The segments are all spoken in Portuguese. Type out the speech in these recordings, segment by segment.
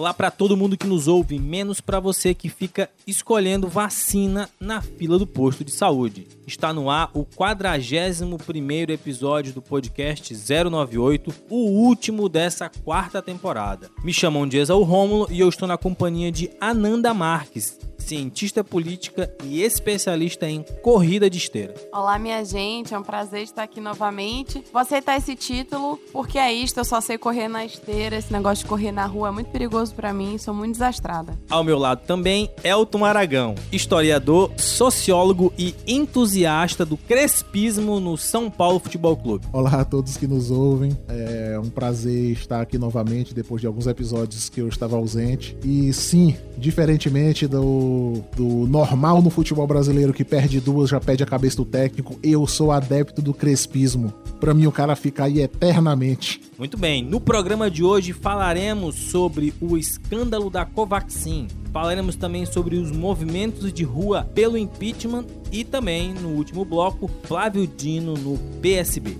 Olá para todo mundo que nos ouve, menos para você que fica escolhendo vacina na fila do posto de saúde. Está no ar o 41º episódio do podcast 098, o último dessa quarta temporada. Me chamam de Rômulo e eu estou na companhia de Ananda Marques, cientista política e especialista em corrida de esteira. Olá, minha gente, é um prazer estar aqui novamente. Vou aceitar esse título porque é isto, eu só sei correr na esteira, esse negócio de correr na rua é muito perigoso para mim, sou muito desastrada. Ao meu lado também, Elton Aragão, historiador, sociólogo e entusiasta do crespismo no São Paulo Futebol Clube. Olá a todos que nos ouvem, é um prazer estar aqui novamente depois de alguns episódios que eu estava ausente. E sim, diferentemente do do, normal no futebol brasileiro que perde duas, já perde a cabeça do técnico. Eu sou adepto do crespismo. Para mim, o cara fica aí eternamente. Muito bem, no programa de hoje falaremos sobre o escândalo da Covaxin. Falaremos também sobre os movimentos de rua pelo impeachment e também, no último bloco, Flávio Dino no PSB.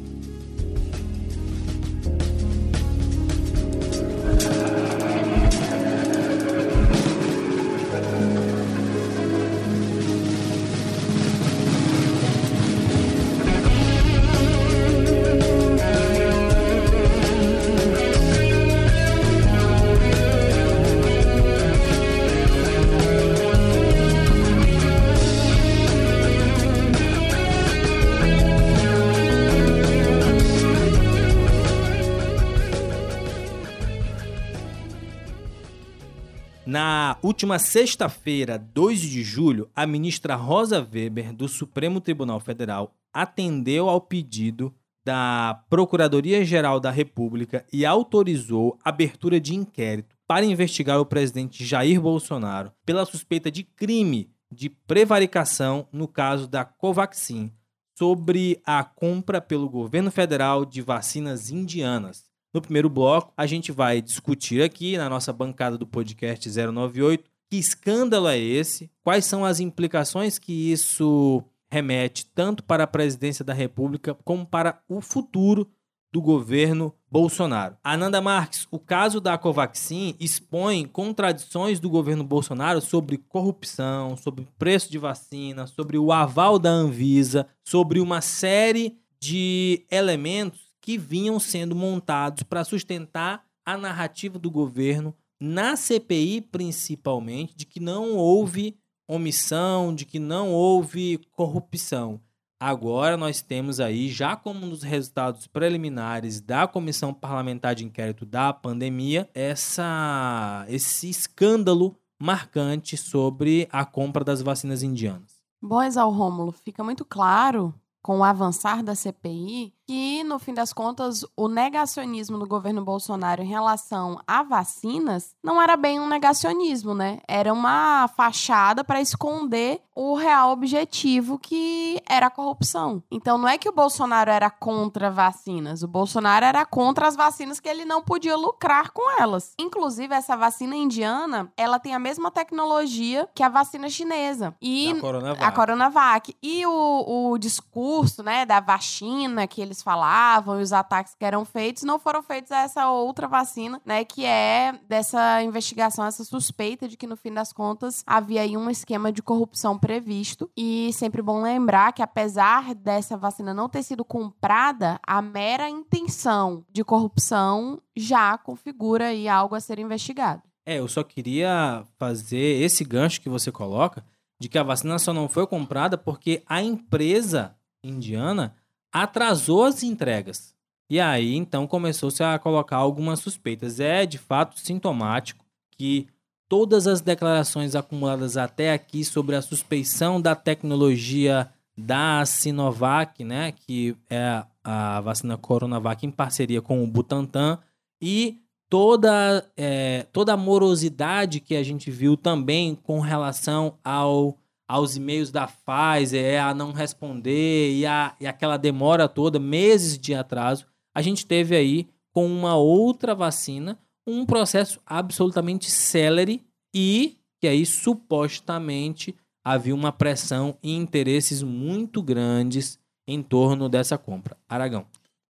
Última sexta-feira, 2 de julho, a ministra Rosa Weber, do Supremo Tribunal Federal, atendeu ao pedido da Procuradoria-Geral da República e autorizou abertura de inquérito para investigar o presidente Jair Bolsonaro pela suspeita de crime de prevaricação no caso da Covaxin sobre a compra pelo governo federal de vacinas indianas. No primeiro bloco, a gente vai discutir aqui na nossa bancada do podcast 098 que escândalo é esse, quais são as implicações que isso remete tanto para a presidência da República como para o futuro do governo Bolsonaro. Ananda Marques, o caso da Covaxin expõe contradições do governo Bolsonaro sobre corrupção, sobre preço de vacina, sobre o aval da Anvisa, sobre uma série de elementos que vinham sendo montados para sustentar a narrativa do governo na CPI, principalmente, de que não houve omissão, de que não houve corrupção. Agora nós temos aí, já como nos resultados preliminares da Comissão Parlamentar de Inquérito da pandemia, essa, esse escândalo marcante sobre a compra das vacinas indianas. Bom, Exal Rômulo, fica muito claro com o avançar da CPI que, no fim das contas, o negacionismo do governo Bolsonaro em relação a vacinas não era bem um negacionismo, né? Era uma fachada para esconder o real objetivo que era a corrupção. Então, não é que o Bolsonaro era contra vacinas, o Bolsonaro era contra as vacinas que ele não podia lucrar com elas. Inclusive, essa vacina indiana, ela tem a mesma tecnologia que a vacina chinesa. E a Coronavac. A Coronavac. E o, o discurso, né, da vacina que eles falavam e os ataques que eram feitos não foram feitos a essa outra vacina, né? Que é dessa investigação, essa suspeita de que no fim das contas havia aí um esquema de corrupção previsto. E sempre bom lembrar que apesar dessa vacina não ter sido comprada, a mera intenção de corrupção já configura aí algo a ser investigado. É, eu só queria fazer esse gancho que você coloca de que a vacina só não foi comprada porque a empresa indiana atrasou as entregas. E aí, então, começou-se a colocar algumas suspeitas. É, de fato, sintomático que todas as declarações acumuladas até aqui sobre a suspeição da tecnologia da Sinovac, né, que é a vacina Coronavac em parceria com o Butantan, e toda, é, toda a morosidade que a gente viu também com relação ao aos e-mails da Pfizer, é a não responder e, a, e aquela demora toda, meses de atraso, a gente teve aí com uma outra vacina um processo absolutamente célere e que aí supostamente havia uma pressão e interesses muito grandes em torno dessa compra. Aragão.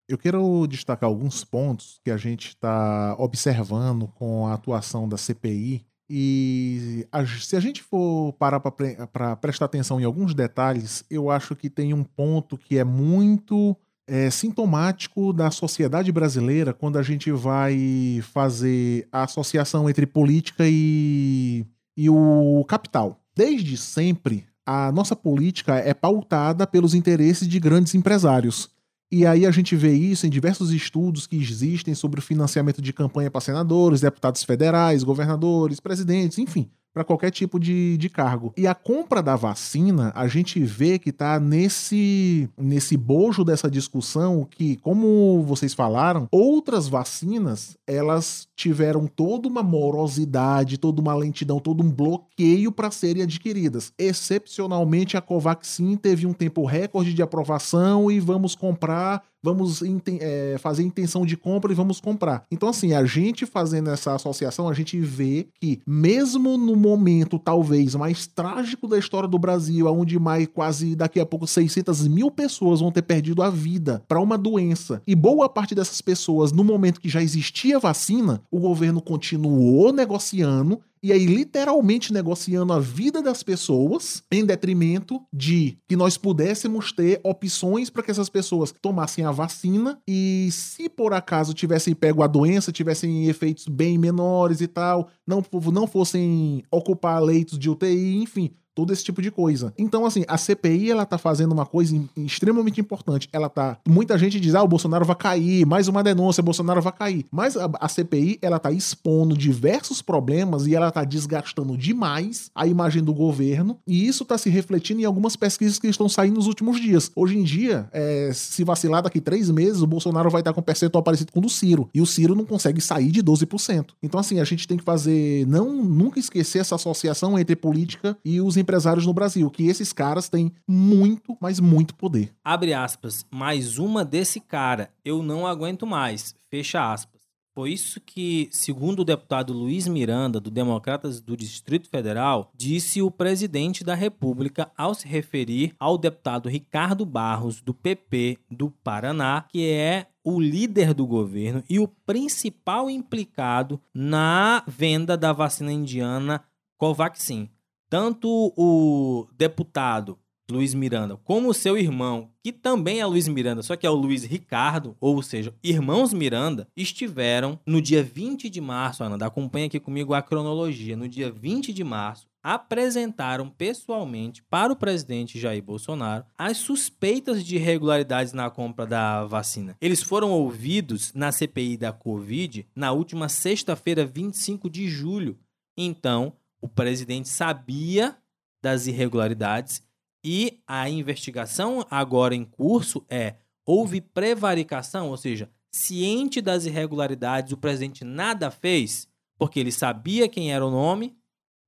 Eu quero destacar alguns pontos que a gente está observando com a atuação da CPI. E a, se a gente for parar para prestar atenção em alguns detalhes, eu acho que tem um ponto que é muito é, sintomático da sociedade brasileira quando a gente vai fazer a associação entre política e, e o capital. Desde sempre, a nossa política é pautada pelos interesses de grandes empresários. E aí a gente vê isso em diversos estudos que existem sobre o financiamento de campanha para senadores, deputados federais, governadores, presidentes, enfim para qualquer tipo de, de cargo. E a compra da vacina, a gente vê que está nesse, nesse bojo dessa discussão que, como vocês falaram, outras vacinas, elas tiveram toda uma morosidade, toda uma lentidão, todo um bloqueio para serem adquiridas. Excepcionalmente, a Covaxin teve um tempo recorde de aprovação e vamos comprar vamos é, fazer intenção de compra e vamos comprar. Então, assim, a gente fazendo essa associação, a gente vê que, mesmo no momento talvez mais trágico da história do Brasil, onde mais quase daqui a pouco 600 mil pessoas vão ter perdido a vida para uma doença, e boa parte dessas pessoas, no momento que já existia vacina, o governo continuou negociando e aí literalmente negociando a vida das pessoas em detrimento de que nós pudéssemos ter opções para que essas pessoas tomassem a vacina e se por acaso tivessem pego a doença, tivessem efeitos bem menores e tal, não, não fossem ocupar leitos de UTI, enfim, todo esse tipo de coisa. Então, assim, a CPI, ela tá fazendo uma coisa extremamente importante. Ela tá. Muita gente diz, ah, o Bolsonaro vai cair, mais uma denúncia, o Bolsonaro vai cair. Mas a, a CPI, ela tá expondo diversos problemas e ela tá desgastando demais a imagem do governo. E isso tá se refletindo em algumas pesquisas que estão saindo nos últimos dias. Hoje em dia, é, se vacilar daqui três meses, o Bolsonaro vai estar com um percentual parecido com o do Ciro. E o Ciro não consegue sair de 12%. Então, assim, a gente tem que fazer. Não nunca esquecer essa associação entre política e os empresários no Brasil, que esses caras têm muito, mas muito poder. Abre aspas, mais uma desse cara, eu não aguento mais, fecha aspas. Foi isso que, segundo o deputado Luiz Miranda, do Democratas do Distrito Federal, disse o presidente da República ao se referir ao deputado Ricardo Barros, do PP do Paraná, que é o líder do governo e o principal implicado na venda da vacina indiana Covaxin. Tanto o deputado Luiz Miranda como o seu irmão, que também é Luiz Miranda, só que é o Luiz Ricardo, ou seja, irmãos Miranda, estiveram no dia 20 de março, Ana, acompanha aqui comigo a cronologia, no dia 20 de março, apresentaram pessoalmente para o presidente Jair Bolsonaro as suspeitas de irregularidades na compra da vacina. Eles foram ouvidos na CPI da Covid na última sexta-feira, 25 de julho. Então, o presidente sabia das irregularidades e a investigação agora em curso é houve prevaricação, ou seja, ciente das irregularidades, o presidente nada fez porque ele sabia quem era o nome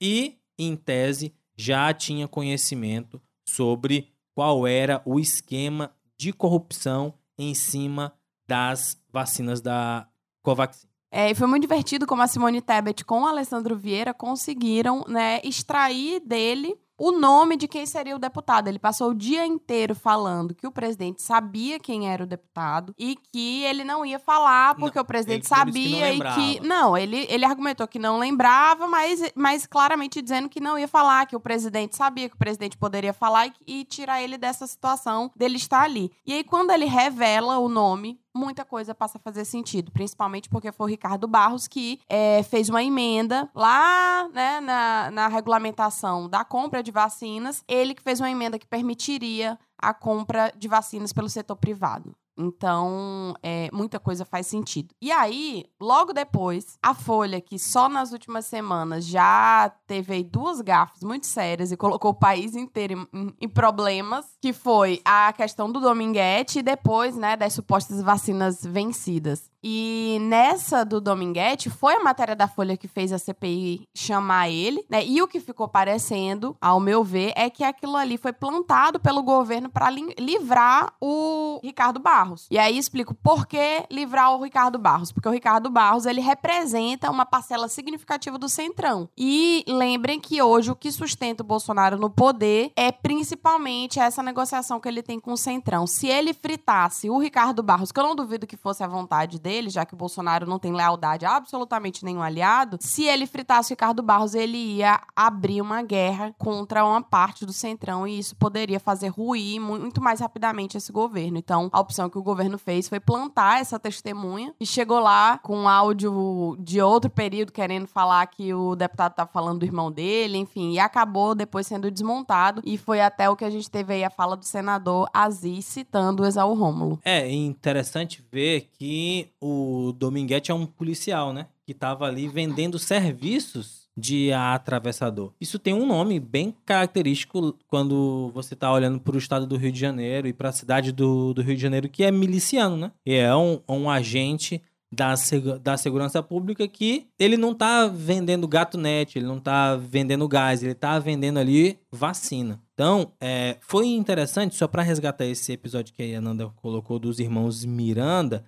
e, em tese, já tinha conhecimento sobre qual era o esquema de corrupção em cima das vacinas da Covaxin. É, e foi muito divertido como a Simone Tebet com o Alessandro Vieira conseguiram né, extrair dele o nome de quem seria o deputado. Ele passou o dia inteiro falando que o presidente sabia quem era o deputado e que ele não ia falar porque não, o presidente sabia que e que. Não, ele, ele argumentou que não lembrava, mas, mas claramente dizendo que não ia falar, que o presidente sabia que o presidente poderia falar e, e tirar ele dessa situação dele estar ali. E aí, quando ele revela o nome muita coisa passa a fazer sentido, principalmente porque foi o Ricardo Barros que é, fez uma emenda lá né, na, na regulamentação da compra de vacinas, ele que fez uma emenda que permitiria a compra de vacinas pelo setor privado. Então, é, muita coisa faz sentido. E aí, logo depois, a Folha, que só nas últimas semanas já teve duas gafes muito sérias e colocou o país inteiro em, em, problemas, que foi a questão do Dominguete e depois, né, das supostas vacinas vencidas. E nessa do Dominguete, foi a matéria da Folha que fez a CPI chamar ele, né? E o que ficou parecendo, ao meu ver, é que aquilo ali foi plantado pelo governo para livrar o Ricardo Barros. E aí explico por que livrar o Ricardo Barros. Porque o Ricardo Barros, ele representa uma parcela significativa do Centrão. E lembrem que hoje o que sustenta o Bolsonaro no poder é principalmente essa negociação que ele tem com o Centrão. Se ele fritasse o Ricardo Barros, que eu não duvido que fosse a vontade dele, já que o Bolsonaro não tem lealdade a absolutamente nenhum aliado, se ele fritasse o Ricardo Barros, ele ia abrir uma guerra contra uma parte do Centrão e isso poderia fazer ruir muito mais rapidamente esse governo. Então, a opção que o governo fez foi plantar essa testemunha e chegou lá com um áudio de outro período querendo falar que o deputado tá falando do irmão dele, enfim, e acabou depois sendo desmontado e foi até o que a gente teve aí a fala do senador Aziz citando o Exaú Rômulo. É interessante ver que o Dominguete é um policial, né? Que estava ali vendendo serviços de atravessador. Isso tem um nome bem característico quando você está olhando para o estado do Rio de Janeiro e para a cidade do, do Rio de Janeiro, que é miliciano, né? E é um, um agente da, da segurança pública que ele não está vendendo gato net, ele não está vendendo gás, ele está vendendo ali vacina. Então, é, foi interessante, só para resgatar esse episódio que a Ananda colocou dos irmãos Miranda,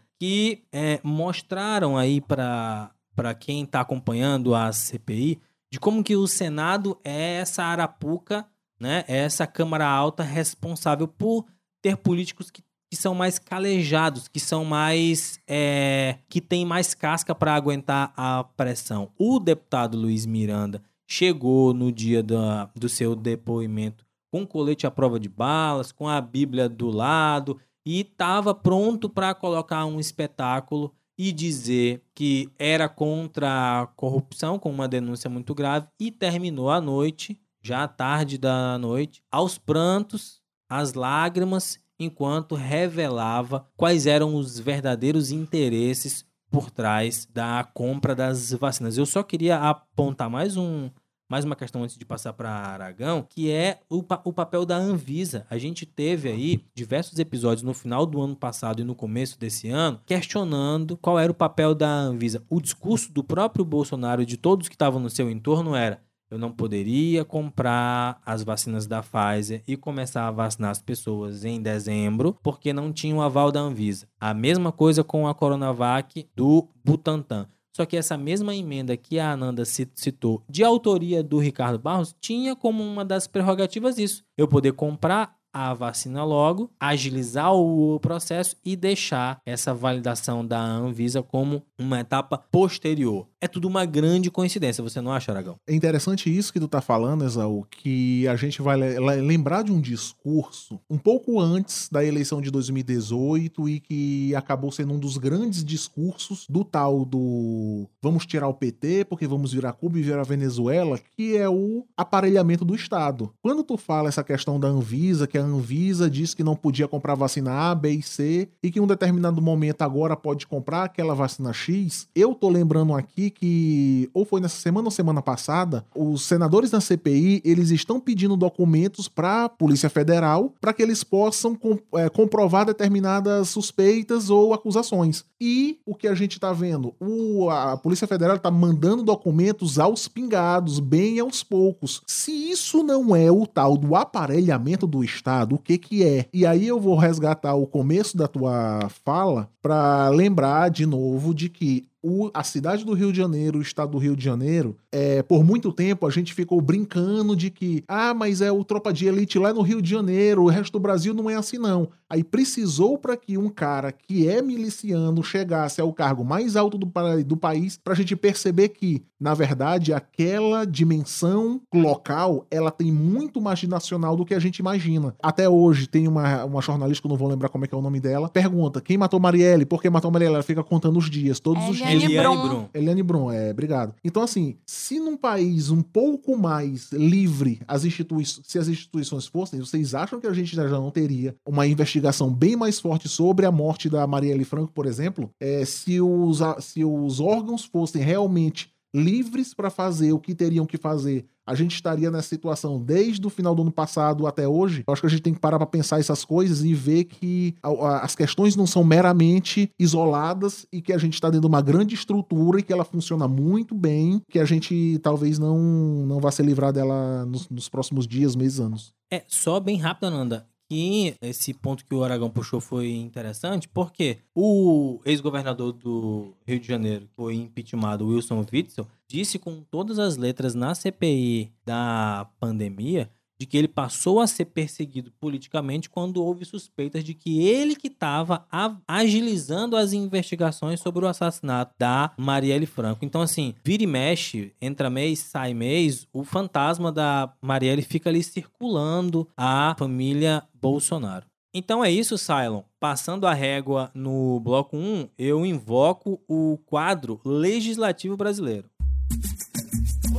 é, mostraram aí para quem está acompanhando a CPI de como que o Senado é essa arapuca, né, é essa Câmara Alta responsável por ter políticos que, que são mais calejados, que são mais. É, que tem mais casca para aguentar a pressão. O deputado Luiz Miranda chegou no dia da, do seu depoimento com colete à prova de balas, com a Bíblia do lado e estava pronto para colocar um espetáculo e dizer que era contra a corrupção, com uma denúncia muito grave, e terminou a noite, já tarde da noite, aos prantos, às lágrimas, enquanto revelava quais eram os verdadeiros interesses por trás da compra das vacinas. Eu só queria apontar mais um, mais uma questão antes de passar para Aragão, que é o, o papel da Anvisa. A gente teve aí diversos episódios no final do ano passado e no começo desse ano questionando qual era o papel da Anvisa. O discurso do próprio Bolsonaro e de todos que estavam no seu entorno era: eu não poderia comprar as vacinas da Pfizer e começar a vacinar as pessoas em dezembro porque não tinha o aval da Anvisa. A mesma coisa com a Coronavac do Butantan. Só que essa mesma emenda que a Ananda citou, de autoria do Ricardo Barros, tinha como uma das prerrogativas isso: eu poder comprar a vacina logo, agilizar o processo e deixar essa validação da Anvisa como uma etapa posterior. É tudo uma grande coincidência, você não acha, Aragão? É interessante isso que tu tá falando, Exaú, que a gente vai lembrar de um discurso um pouco antes da eleição de 2018 e que acabou sendo um dos grandes discursos do tal do vamos tirar o PT porque vamos virar Cuba e virar Venezuela, que é o aparelhamento do Estado. Quando tu fala essa questão da Anvisa, que a Anvisa disse que não podia comprar vacina A, B e C e que em um determinado momento agora pode comprar aquela vacina X. Eu tô lembrando aqui que ou foi nessa semana ou semana passada, os senadores da CPI, eles estão pedindo documentos para a Polícia Federal para que eles possam é, comprovar determinadas suspeitas ou acusações. E o que a gente tá vendo, o, a Polícia Federal tá mandando documentos aos pingados, bem aos poucos. Se isso não é o tal do aparelhamento do Estado o que que é. E aí eu vou resgatar o começo da tua fala para lembrar de novo de que o, a cidade do Rio de Janeiro, o estado do Rio de Janeiro, é, por muito tempo a gente ficou brincando de que, ah, mas é o tropa de elite lá no Rio de Janeiro, o resto do Brasil não é assim não. Aí precisou para que um cara que é miliciano chegasse ao cargo mais alto do, do país para a gente perceber que, na verdade, aquela dimensão local, ela tem muito mais de nacional do que a gente imagina. Até hoje tem uma, uma jornalista, que eu não vou lembrar como é que é o nome dela, pergunta, quem matou Marielle? Por que matou Marielle? Ela fica contando os dias, todos é, os dias. Eliane Brum. Eliane Brum, é, obrigado. Então, assim, se num país um pouco mais livre, as instituições, se as instituições fossem, vocês acham que a gente já não teria uma investigação bem mais forte sobre a morte da Marielle Franco, por exemplo? É, se, os, se os órgãos fossem realmente livres para fazer o que teriam que fazer, a gente estaria nessa situação desde o final do ano passado até hoje. Eu acho que a gente tem que parar para pensar essas coisas e ver que as questões não são meramente isoladas e que a gente está dentro de uma grande estrutura e que ela funciona muito bem, que a gente talvez não, não vá se livrar dela nos, nos próximos dias, meses, anos. É, só bem rápido, Ananda. E esse ponto que o Aragão puxou foi interessante, porque o ex-governador do Rio de Janeiro, que foi impeachmentado, Wilson Witzel, disse com todas as letras na CPI da pandemia de que ele passou a ser perseguido politicamente quando houve suspeitas de que ele que estava agilizando as investigações sobre o assassinato da Marielle Franco. Então, assim, vira e mexe, entra mês, sai mês, o fantasma da Marielle fica ali circulando a família Bolsonaro. Então é isso, Cylon. Passando a régua no bloco 1, eu invoco o quadro legislativo brasileiro.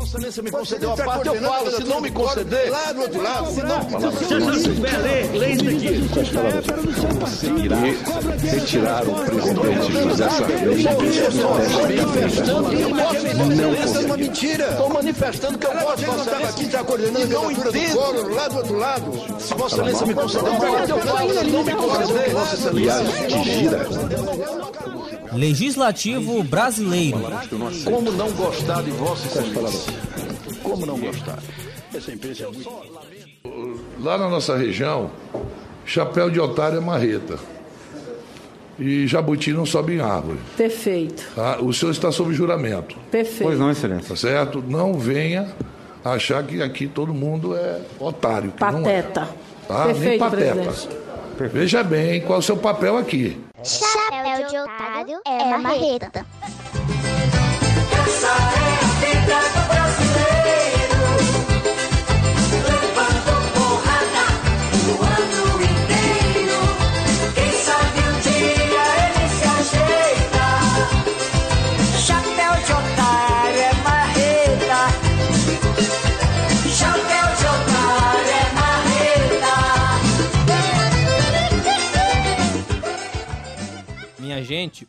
Vossa Excelência me concedeu a parte, eu falo. Se não me conceder. Lá do outro lado. Se não. Se não souber ler, leia isso aqui. Retirar o presidente José Sarney Não Essa é uma mentira. Estou manifestando que eu posso. Vossa Excelência aqui já coordenando a candidatura do Collor, lá do outro lado. Se Vossa Excelência me conceder a parte, eu falo. Se não me conceder. Vossa Excelência. que gira. Legislativo brasileiro. Como não gostar de Vossa Excelência? Como não gostar? Essa empresa é muito... Lá na nossa região, chapéu de otário é marreta. E jabuti não sobe em árvore. Perfeito. Tá? O senhor está sob juramento. Perfeito. Pois não, excelência. Tá certo? Não venha achar que aqui todo mundo é otário. pateta. É. Tá? Perfeito, Nem pateta. Presidente. Veja bem qual é o seu papel aqui. Chapéu de otário é marreta.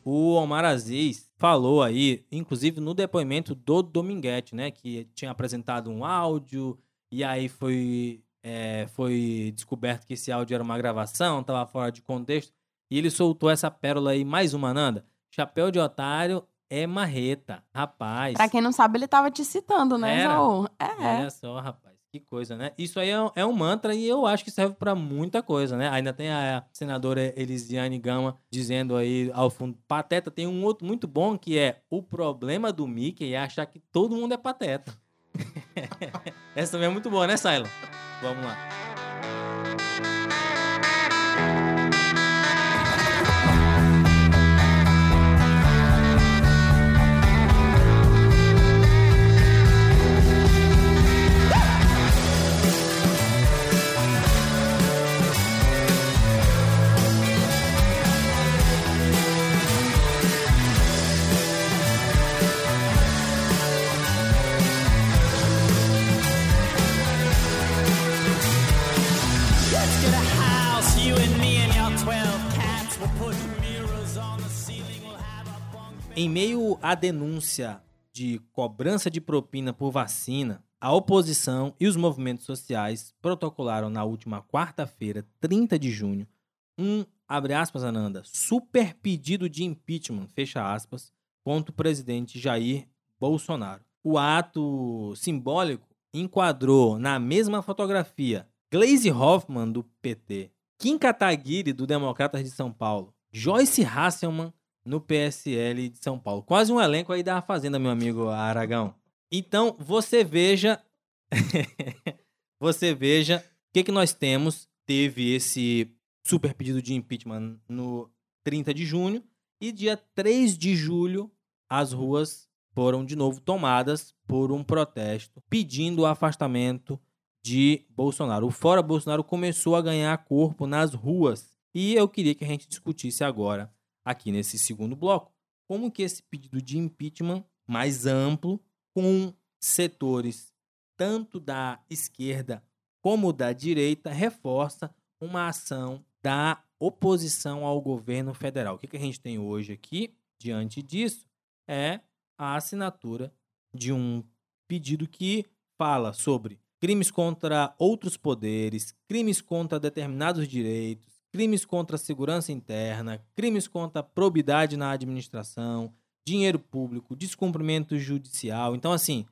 O Omar Aziz falou aí, inclusive no depoimento do Dominguete, né, que tinha apresentado um áudio e aí foi é, foi descoberto que esse áudio era uma gravação, estava fora de contexto e ele soltou essa pérola aí, mais uma Nanda. Chapéu de otário é marreta, rapaz. Pra quem não sabe, ele tava te citando, né, Era? Zaú? É. Olha só, rapaz. Que coisa, né? Isso aí é, é um mantra e eu acho que serve para muita coisa, né? Ainda tem a senadora Elisiane Gama dizendo aí ao fundo, pateta tem um outro muito bom que é o problema do Mickey é achar que todo mundo é pateta. Essa também é muito boa, né, Saila? Vamos lá. Em meio à denúncia de cobrança de propina por vacina, a oposição e os movimentos sociais protocolaram na última quarta-feira, 30 de junho, um, abre aspas, Ananda, super pedido de impeachment, fecha aspas, contra o presidente Jair Bolsonaro. O ato simbólico enquadrou na mesma fotografia Gleisi Hoffmann, do PT, Kim Kataguiri, do Democratas de São Paulo, Joyce Hasselmann, no PSL de São Paulo. Quase um elenco aí da Fazenda, meu amigo Aragão. Então, você veja. você veja o que, que nós temos. Teve esse super pedido de impeachment no 30 de junho. E dia 3 de julho, as ruas foram de novo tomadas por um protesto pedindo o afastamento de Bolsonaro. O Fora Bolsonaro começou a ganhar corpo nas ruas. E eu queria que a gente discutisse agora aqui nesse segundo bloco, como que esse pedido de impeachment mais amplo, com setores tanto da esquerda como da direita, reforça uma ação da oposição ao governo federal. O que, que a gente tem hoje aqui, diante disso, é a assinatura de um pedido que fala sobre crimes contra outros poderes, crimes contra determinados direitos, crimes contra a segurança interna, crimes contra a probidade na administração, dinheiro público, descumprimento judicial. Então, assim,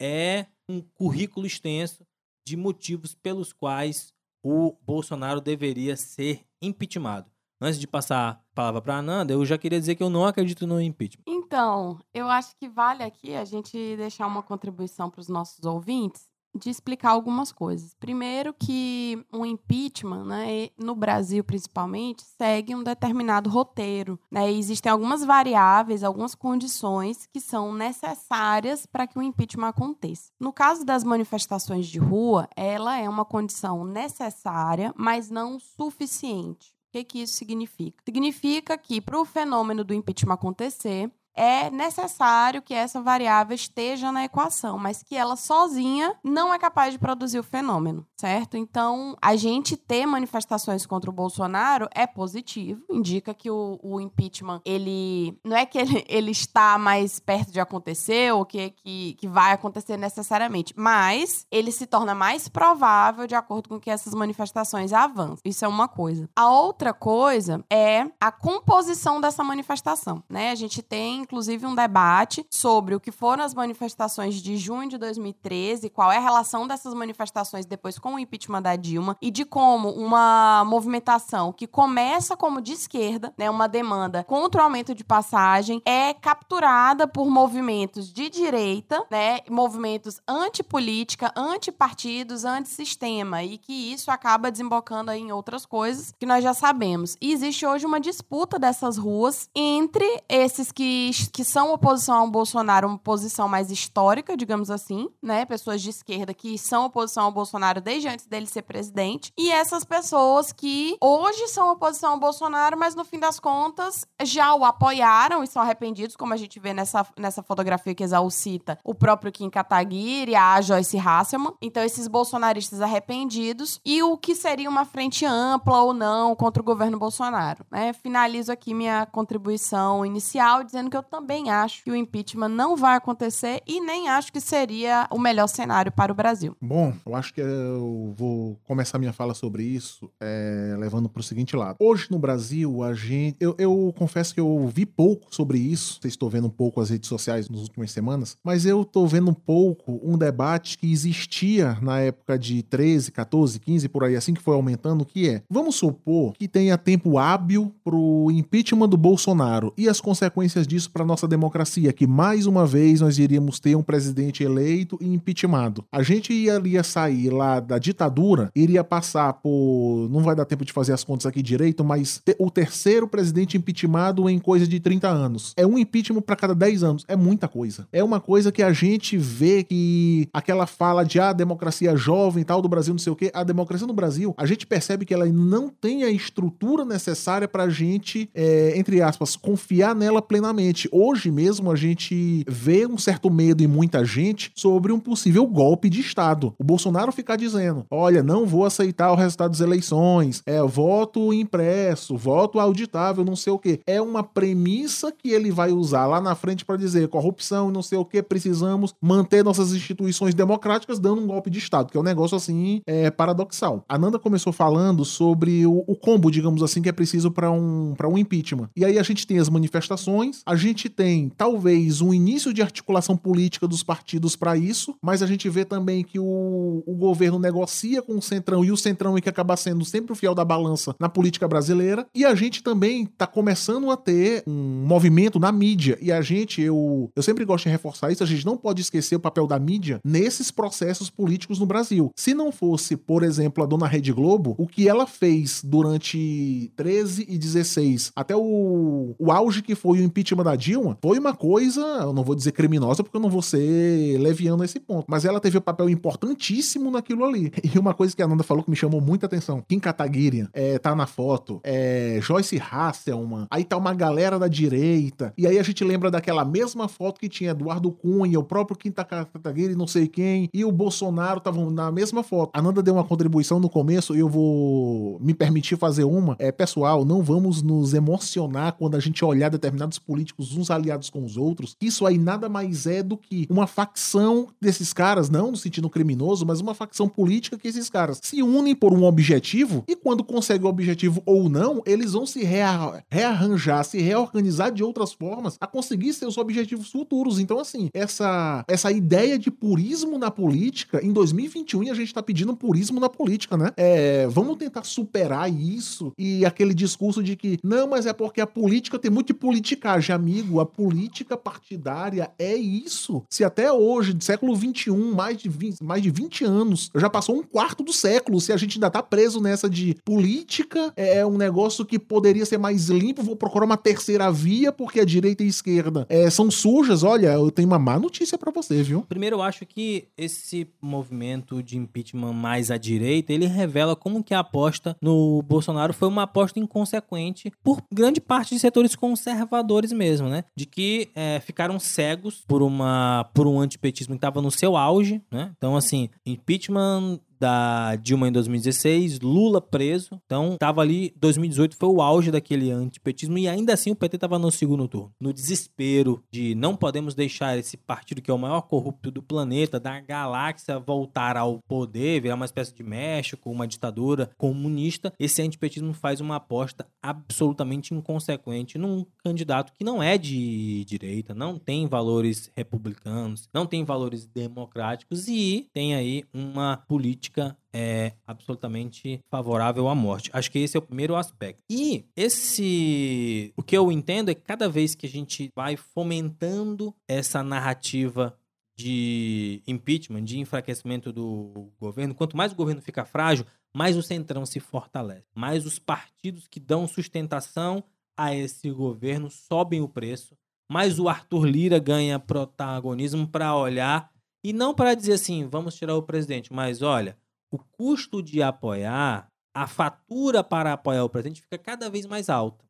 é um currículo extenso de motivos pelos quais o Bolsonaro deveria ser impeachmentado. Antes de passar a palavra para a Ananda, eu já queria dizer que eu não acredito no impeachment. Então, eu acho que vale aqui a gente deixar uma contribuição para os nossos ouvintes de explicar algumas coisas. Primeiro que um impeachment, né, no Brasil principalmente, segue um determinado roteiro. Né, existem algumas variáveis, algumas condições que são necessárias para que o impeachment aconteça. No caso das manifestações de rua, ela é uma condição necessária, mas não suficiente. O que, que isso significa? Significa que, para o fenômeno do impeachment acontecer, é necessário que essa variável esteja na equação, mas que ela sozinha não é capaz de produzir o fenômeno, certo? Então, a gente ter manifestações contra o Bolsonaro é positivo, indica que o, o impeachment, ele não é que ele, ele está mais perto de acontecer ou que, que, que vai acontecer necessariamente, mas ele se torna mais provável de acordo com que essas manifestações avançam. Isso é uma coisa. A outra coisa é a composição dessa manifestação, né? A gente tem inclusive, um debate sobre o que foram as manifestações de junho de 2013, qual é a relação dessas manifestações depois com o impeachment da Dilma e de como uma movimentação que começa como de esquerda, né, uma demanda contra o aumento de passagem, é capturada por movimentos de direita, né, movimentos antipolítica, antipartidos, antissistema, e que isso acaba desembocando em outras coisas que nós já sabemos. E existe hoje uma disputa dessas ruas entre esses que que são oposição ao Bolsonaro, uma posição mais histórica, digamos assim, né? Pessoas de esquerda que são oposição ao Bolsonaro desde antes dele ser presidente. E essas pessoas que hoje são oposição ao Bolsonaro, mas no fim das contas já o apoiaram e são arrependidos, como a gente vê nessa, nessa fotografia que Exaú cita, o próprio Kim Kataguiri, a Joyce Hasselman. Então, esses bolsonaristas arrependidos e o que seria uma frente ampla ou não contra o governo Bolsonaro. Né? Finalizo aqui minha contribuição inicial dizendo que eu também acho que o impeachment não vai acontecer e nem acho que seria o melhor cenário para o Brasil. Bom, eu acho que eu vou começar minha fala sobre isso é, levando para o seguinte lado. Hoje no Brasil, a gente. Eu, eu confesso que eu vi pouco sobre isso. Vocês estão vendo um pouco as redes sociais nas últimas semanas, mas eu estou vendo um pouco um debate que existia na época de 13, 14, 15, por aí, assim que foi aumentando, que é: vamos supor que tenha tempo hábil para o impeachment do Bolsonaro e as consequências disso para nossa democracia, que mais uma vez nós iríamos ter um presidente eleito e impeachmentado. A gente iria sair lá da ditadura, iria passar por. Não vai dar tempo de fazer as contas aqui direito, mas o terceiro presidente impeachmentado em coisa de 30 anos. É um impeachment para cada 10 anos. É muita coisa. É uma coisa que a gente vê que aquela fala de ah, democracia jovem tal do Brasil, não sei o quê. A democracia no Brasil, a gente percebe que ela não tem a estrutura necessária pra gente, é, entre aspas, confiar nela plenamente. Hoje mesmo a gente vê um certo medo em muita gente sobre um possível golpe de Estado. O Bolsonaro ficar dizendo: olha, não vou aceitar o resultado das eleições, é voto impresso, voto auditável, não sei o quê. É uma premissa que ele vai usar lá na frente para dizer corrupção e não sei o que, precisamos manter nossas instituições democráticas dando um golpe de Estado, que é um negócio assim é, paradoxal. A Nanda começou falando sobre o, o combo, digamos assim, que é preciso para um, pra um impeachment. E aí a gente tem as manifestações, a gente tem talvez um início de articulação política dos partidos para isso, mas a gente vê também que o, o governo negocia com o Centrão e o Centrão é que acaba sendo sempre o fiel da balança na política brasileira. E a gente também tá começando a ter um movimento na mídia. E a gente, eu, eu sempre gosto de reforçar isso, a gente não pode esquecer o papel da mídia nesses processos políticos no Brasil. Se não fosse, por exemplo, a dona Rede Globo, o que ela fez durante 13 e 16, até o, o auge que foi o impeachment da Dilma, foi uma coisa, eu não vou dizer criminosa, porque eu não vou ser leviano nesse ponto, mas ela teve um papel importantíssimo naquilo ali. E uma coisa que a Nanda falou que me chamou muita atenção, Kim Kataguiri é, tá na foto, é, Joyce Hasselman, aí tá uma galera da direita, e aí a gente lembra daquela mesma foto que tinha Eduardo Cunha, o próprio Kim Kataguiri, não sei quem, e o Bolsonaro estavam na mesma foto. A Nanda deu uma contribuição no começo, e eu vou me permitir fazer uma. É, pessoal, não vamos nos emocionar quando a gente olhar determinados políticos inimigos, uns aliados com os outros, isso aí nada mais é do que uma facção desses caras, não no sentido criminoso, mas uma facção política que esses caras se unem por um objetivo e quando conseguem o objetivo ou não, eles vão se rea- rearranjar, se reorganizar de outras formas a conseguir seus objetivos futuros. Então, assim, essa, essa ideia de purismo na política, em 2021 a gente tá pedindo purismo na política, né? É, vamos tentar superar isso e aquele discurso de que não, mas é porque a política tem muito de politicagem, amigo. A política partidária é isso. Se até hoje, do século 21, mais de 20, mais de 20 anos, já passou um quarto do século, se a gente ainda tá preso nessa de política, é um negócio que poderia ser mais limpo, vou procurar uma terceira via, porque a direita e a esquerda é, são sujas. Olha, eu tenho uma má notícia pra você, viu? Primeiro, eu acho que esse movimento de impeachment mais à direita, ele revela como que a aposta no Bolsonaro foi uma aposta inconsequente por grande parte de setores conservadores mesmo, né? De que é, ficaram cegos por uma por um antipetismo que estava no seu auge, né? Então, assim, impeachment da Dilma em 2016, Lula preso. Então, tava ali, 2018 foi o auge daquele antipetismo e ainda assim o PT tava no segundo turno. No desespero de não podemos deixar esse partido que é o maior corrupto do planeta, da galáxia, voltar ao poder, virar uma espécie de México, uma ditadura comunista, esse antipetismo faz uma aposta absolutamente inconsequente num candidato que não é de direita, não tem valores republicanos, não tem valores democráticos e tem aí uma política é absolutamente favorável à morte. Acho que esse é o primeiro aspecto. E esse. O que eu entendo é que cada vez que a gente vai fomentando essa narrativa de impeachment, de enfraquecimento do governo, quanto mais o governo fica frágil, mais o centrão se fortalece. Mais os partidos que dão sustentação a esse governo sobem o preço. Mais o Arthur Lira ganha protagonismo para olhar e não para dizer assim, vamos tirar o presidente, mas olha, o custo de apoiar, a fatura para apoiar o presidente fica cada vez mais alta.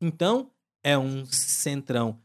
Então, é um centrão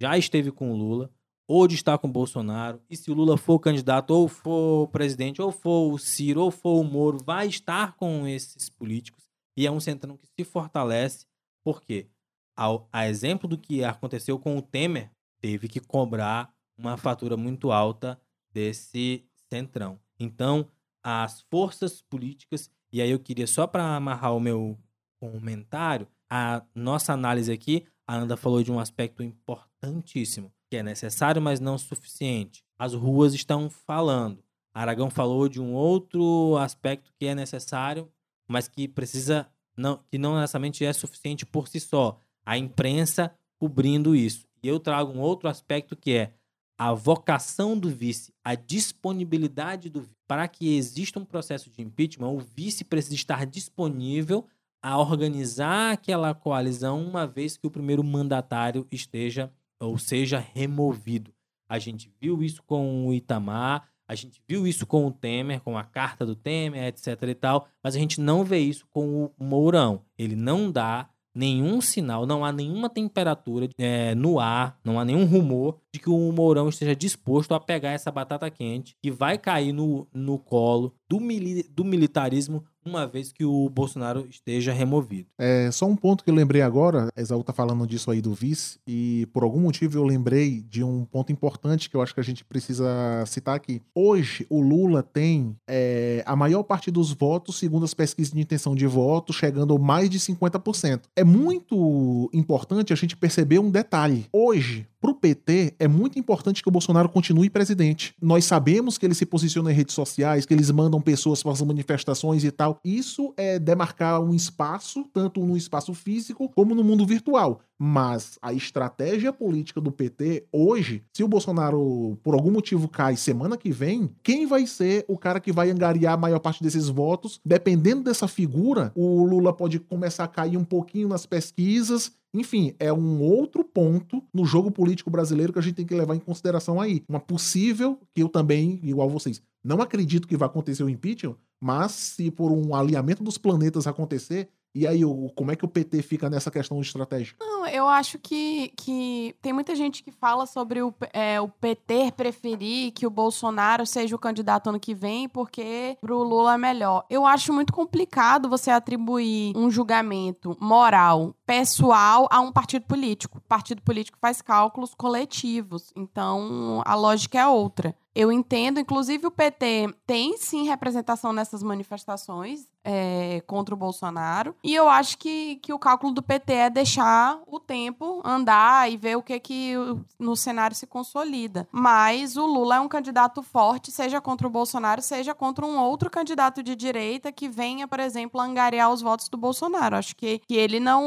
já esteve com o Lula, hoje está com o Bolsonaro, e se o Lula for candidato, ou for presidente, ou for o Ciro, ou for o Moro, vai estar com esses políticos, e é um centrão que se fortalece, porque, ao, a exemplo do que aconteceu com o Temer, teve que cobrar uma fatura muito alta desse centrão. Então, as forças políticas, e aí eu queria só para amarrar o meu comentário, a nossa análise aqui, a Anda falou de um aspecto importantíssimo, que é necessário, mas não suficiente. As ruas estão falando. Aragão falou de um outro aspecto que é necessário, mas que precisa não, que não necessariamente é suficiente por si só. A imprensa cobrindo isso. E eu trago um outro aspecto que é a vocação do vice, a disponibilidade do vice. Para que exista um processo de impeachment, o vice precisa estar disponível a organizar aquela coalizão uma vez que o primeiro mandatário esteja ou seja removido. A gente viu isso com o Itamar, a gente viu isso com o Temer, com a carta do Temer, etc e tal, mas a gente não vê isso com o Mourão. Ele não dá nenhum sinal, não há nenhuma temperatura é, no ar, não há nenhum rumor de que o Mourão esteja disposto a pegar essa batata quente que vai cair no, no colo do, mili do militarismo uma vez que o Bolsonaro esteja removido. É, só um ponto que eu lembrei agora, Exaú tá falando disso aí do vice, e por algum motivo eu lembrei de um ponto importante que eu acho que a gente precisa citar aqui. Hoje, o Lula tem é, a maior parte dos votos, segundo as pesquisas de intenção de voto, chegando a mais de 50%. É muito importante a gente perceber um detalhe. Hoje, Pro PT, é muito importante que o Bolsonaro continue presidente. Nós sabemos que ele se posiciona em redes sociais, que eles mandam pessoas para as manifestações e tal. Isso é demarcar um espaço, tanto no espaço físico como no mundo virtual. Mas a estratégia política do PT hoje, se o Bolsonaro por algum motivo cai semana que vem, quem vai ser o cara que vai angariar a maior parte desses votos? Dependendo dessa figura, o Lula pode começar a cair um pouquinho nas pesquisas enfim, é um outro ponto no jogo político brasileiro que a gente tem que levar em consideração aí. Uma possível, que eu também, igual vocês, não acredito que vai acontecer o impeachment, mas se por um alinhamento dos planetas acontecer, e aí, o, como é que o PT fica nessa questão estratégica? Não, eu acho que, que tem muita gente que fala sobre o, é, o PT preferir que o Bolsonaro seja o candidato ano que vem, porque pro Lula é melhor. Eu acho muito complicado você atribuir um julgamento moral pessoal a um partido político. O partido político faz cálculos coletivos, então a lógica é outra. Eu entendo, inclusive o PT tem sim representação nessas manifestações é, contra o Bolsonaro. E eu acho que, que o cálculo do PT é deixar o tempo andar e ver o que que no cenário se consolida. Mas o Lula é um candidato forte, seja contra o Bolsonaro, seja contra um outro candidato de direita que venha, por exemplo, angariar os votos do Bolsonaro. Acho que, que ele não.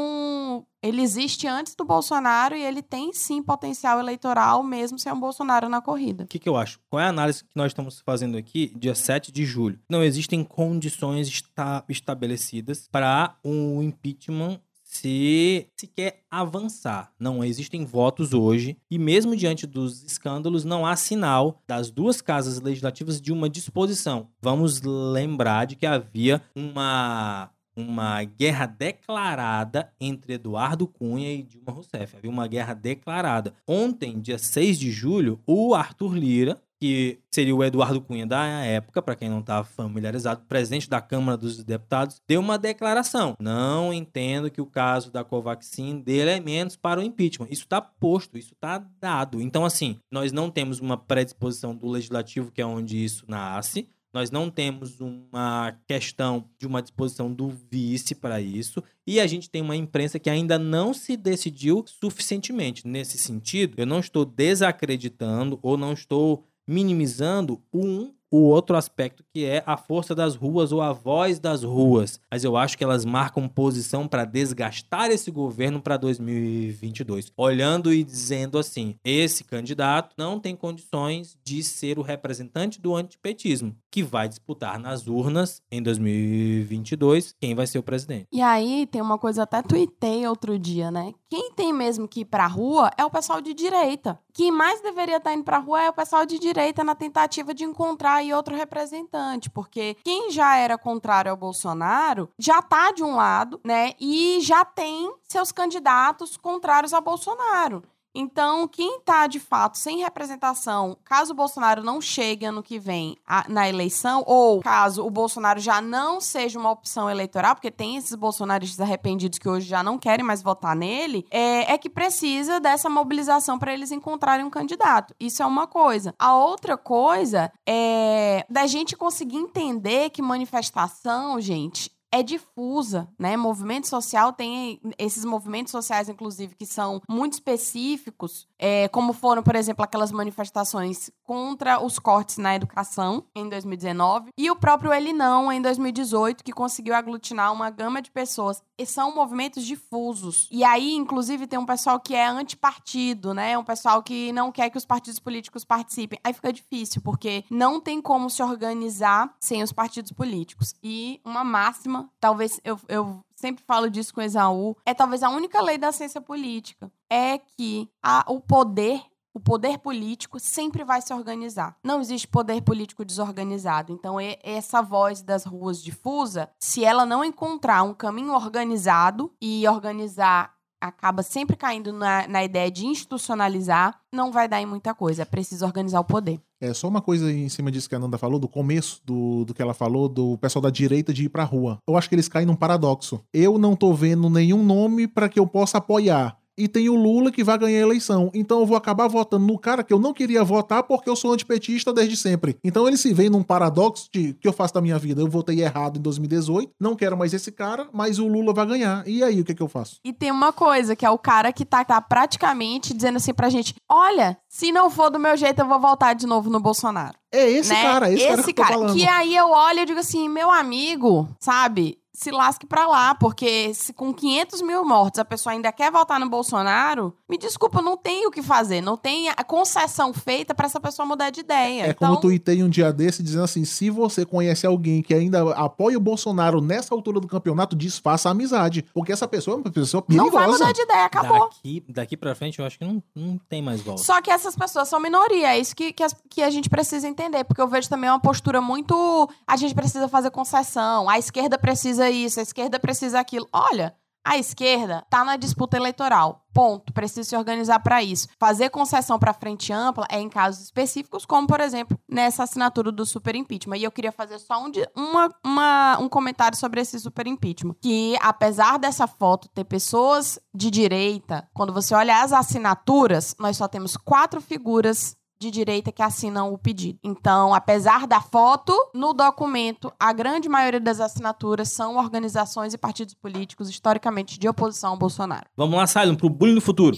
Ele existe antes do Bolsonaro e ele tem sim potencial eleitoral, mesmo sem o Bolsonaro na corrida. O que, que eu acho? Qual é a análise que nós estamos fazendo aqui, dia 7 de julho? Não existem condições esta- estabelecidas para um impeachment se sequer avançar. Não existem votos hoje e mesmo diante dos escândalos não há sinal das duas casas legislativas de uma disposição. Vamos lembrar de que havia uma uma guerra declarada entre Eduardo Cunha e Dilma Rousseff. Havia uma guerra declarada. Ontem, dia 6 de julho, o Arthur Lira, que seria o Eduardo Cunha da época, para quem não está familiarizado, presidente da Câmara dos Deputados, deu uma declaração. Não entendo que o caso da Covaxin dê elementos para o impeachment. Isso está posto, isso está dado. Então, assim, nós não temos uma predisposição do legislativo, que é onde isso nasce. Nós não temos uma questão de uma disposição do vice para isso. E a gente tem uma imprensa que ainda não se decidiu suficientemente. Nesse sentido, eu não estou desacreditando ou não estou minimizando um o outro aspecto que é a força das ruas ou a voz das ruas. Mas eu acho que elas marcam posição para desgastar esse governo para 2022. Olhando e dizendo assim: esse candidato não tem condições de ser o representante do antipetismo, que vai disputar nas urnas em 2022 quem vai ser o presidente. E aí tem uma coisa, até tuitei outro dia, né? Quem tem mesmo que ir pra rua é o pessoal de direita. Quem mais deveria estar indo pra rua é o pessoal de direita na tentativa de encontrar aí outro representante. Porque quem já era contrário ao Bolsonaro já tá de um lado, né? E já tem seus candidatos contrários ao Bolsonaro. Então, quem tá de fato sem representação, caso o Bolsonaro não chegue ano que vem a- na eleição, ou caso o Bolsonaro já não seja uma opção eleitoral, porque tem esses bolsonaristas arrependidos que hoje já não querem mais votar nele, é, é que precisa dessa mobilização para eles encontrarem um candidato. Isso é uma coisa. A outra coisa é da gente conseguir entender que manifestação, gente, é difusa, né? Movimento social tem esses movimentos sociais, inclusive, que são muito específicos, é, como foram, por exemplo, aquelas manifestações contra os cortes na educação em 2019 e o próprio Ele Não em 2018, que conseguiu aglutinar uma gama de pessoas. E são movimentos difusos. E aí, inclusive, tem um pessoal que é antipartido, né? Um pessoal que não quer que os partidos políticos participem. Aí fica difícil, porque não tem como se organizar sem os partidos políticos. E uma máxima, talvez eu, eu sempre falo disso com o Exaú, é talvez a única lei da ciência política, é que a, o poder o poder político sempre vai se organizar. Não existe poder político desorganizado. Então, essa voz das ruas difusa, se ela não encontrar um caminho organizado e organizar acaba sempre caindo na, na ideia de institucionalizar, não vai dar em muita coisa. É preciso organizar o poder. É só uma coisa em cima disso que a Nanda falou, do começo do, do que ela falou, do pessoal da direita de ir pra rua. Eu acho que eles caem num paradoxo. Eu não tô vendo nenhum nome pra que eu possa apoiar. E tem o Lula que vai ganhar a eleição. Então eu vou acabar votando no cara que eu não queria votar porque eu sou antipetista desde sempre. Então ele se vê num paradoxo de o que eu faço da minha vida. Eu votei errado em 2018, não quero mais esse cara, mas o Lula vai ganhar. E aí, o que, que eu faço? E tem uma coisa, que é o cara que tá, tá praticamente dizendo assim pra gente: olha, se não for do meu jeito, eu vou voltar de novo no Bolsonaro. É esse né? cara, esse, cara que eu tô falando. que aí eu olho e digo assim, meu amigo, sabe? Se lasque pra lá, porque se com 500 mil mortos a pessoa ainda quer votar no Bolsonaro, me desculpa, não tem o que fazer. Não tem a concessão feita pra essa pessoa mudar de ideia. É então, como eu tuitei um dia desse dizendo assim: se você conhece alguém que ainda apoia o Bolsonaro nessa altura do campeonato, desfaça a amizade. Porque essa pessoa é uma pessoa não perigosa. vai mudar de ideia, acabou. Daqui, daqui pra frente, eu acho que não, não tem mais volta. Só que essas pessoas são minoria, é isso que, que, as- que a gente precisa entender, porque eu vejo também uma postura muito. A gente precisa fazer concessão, a esquerda precisa isso, a esquerda precisa aquilo. Olha, A esquerda tá na disputa eleitoral. Ponto. Precisa se organizar para isso. Fazer concessão para frente ampla é em casos específicos, como, por exemplo, nessa assinatura do super impeachment. E eu queria fazer só um, uma, uma- um comentário sobre esse super impeachment. Que, apesar dessa foto ter pessoas de direita, quando você olha as assinaturas, nós só temos quatro figuras de direita que assinam o pedido. Então, apesar da foto, no documento, a grande maioria das assinaturas são organizações e partidos políticos historicamente de oposição ao Bolsonaro. Vamos lá, Silent, pro bullying do futuro.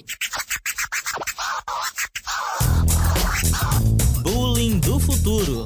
Bullying do futuro.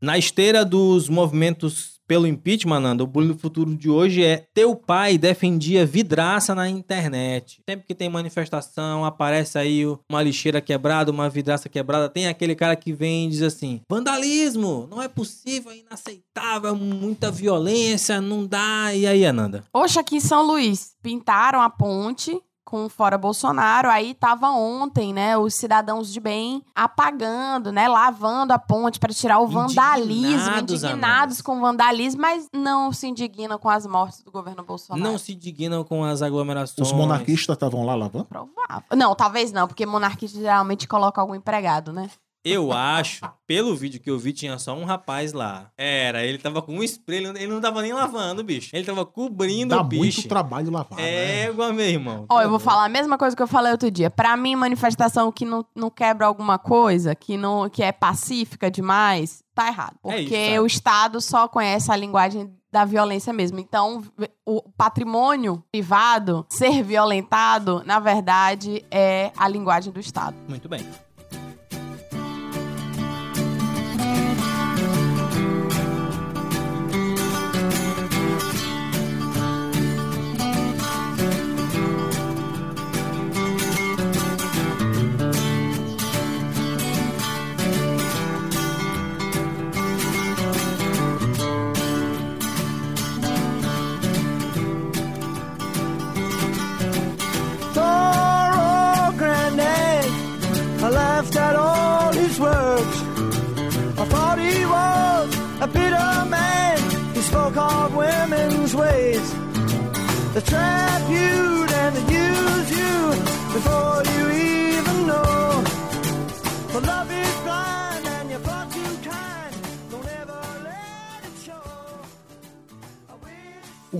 Na esteira dos movimentos pelo impeachment, Nando, o bullying do futuro de hoje é teu pai defendia vidraça na internet. Sempre que tem manifestação, aparece aí uma lixeira quebrada, uma vidraça quebrada, tem aquele cara que vem e diz assim, vandalismo, não é possível, é inaceitável, muita violência, não dá. E aí, Ananda? Oxe, aqui em São Luís, pintaram a ponte com fora Bolsonaro, aí tava ontem, né, os cidadãos de bem apagando, né, lavando a ponte para tirar o vandalismo, Indignados, indignados com o vandalismo, mas não se indignam com as mortes do governo Bolsonaro. Não se dignam com as aglomerações. Os monarquistas estavam lá lavando? Provável. Não, talvez não, porque monarquista geralmente coloca algum empregado, né? Eu acho, pelo vídeo que eu vi, tinha só um rapaz lá. Era, ele tava com um spray, ele não- tava nem lavando, bicho. Ele tava cobrindo Dá o bicho. muito trabalho lavar. né? Égua, meu irmão. Ó, eu vou falar a mesma coisa que eu falei outro dia. Pra mim, manifestação que não, não quebra alguma coisa, que não que é pacífica demais, tá errado. É Porque isso, sabe? o Estado só conhece a linguagem da violência mesmo. Então, o patrimônio privado ser violentado, na verdade, é a linguagem do Estado. Muito bem.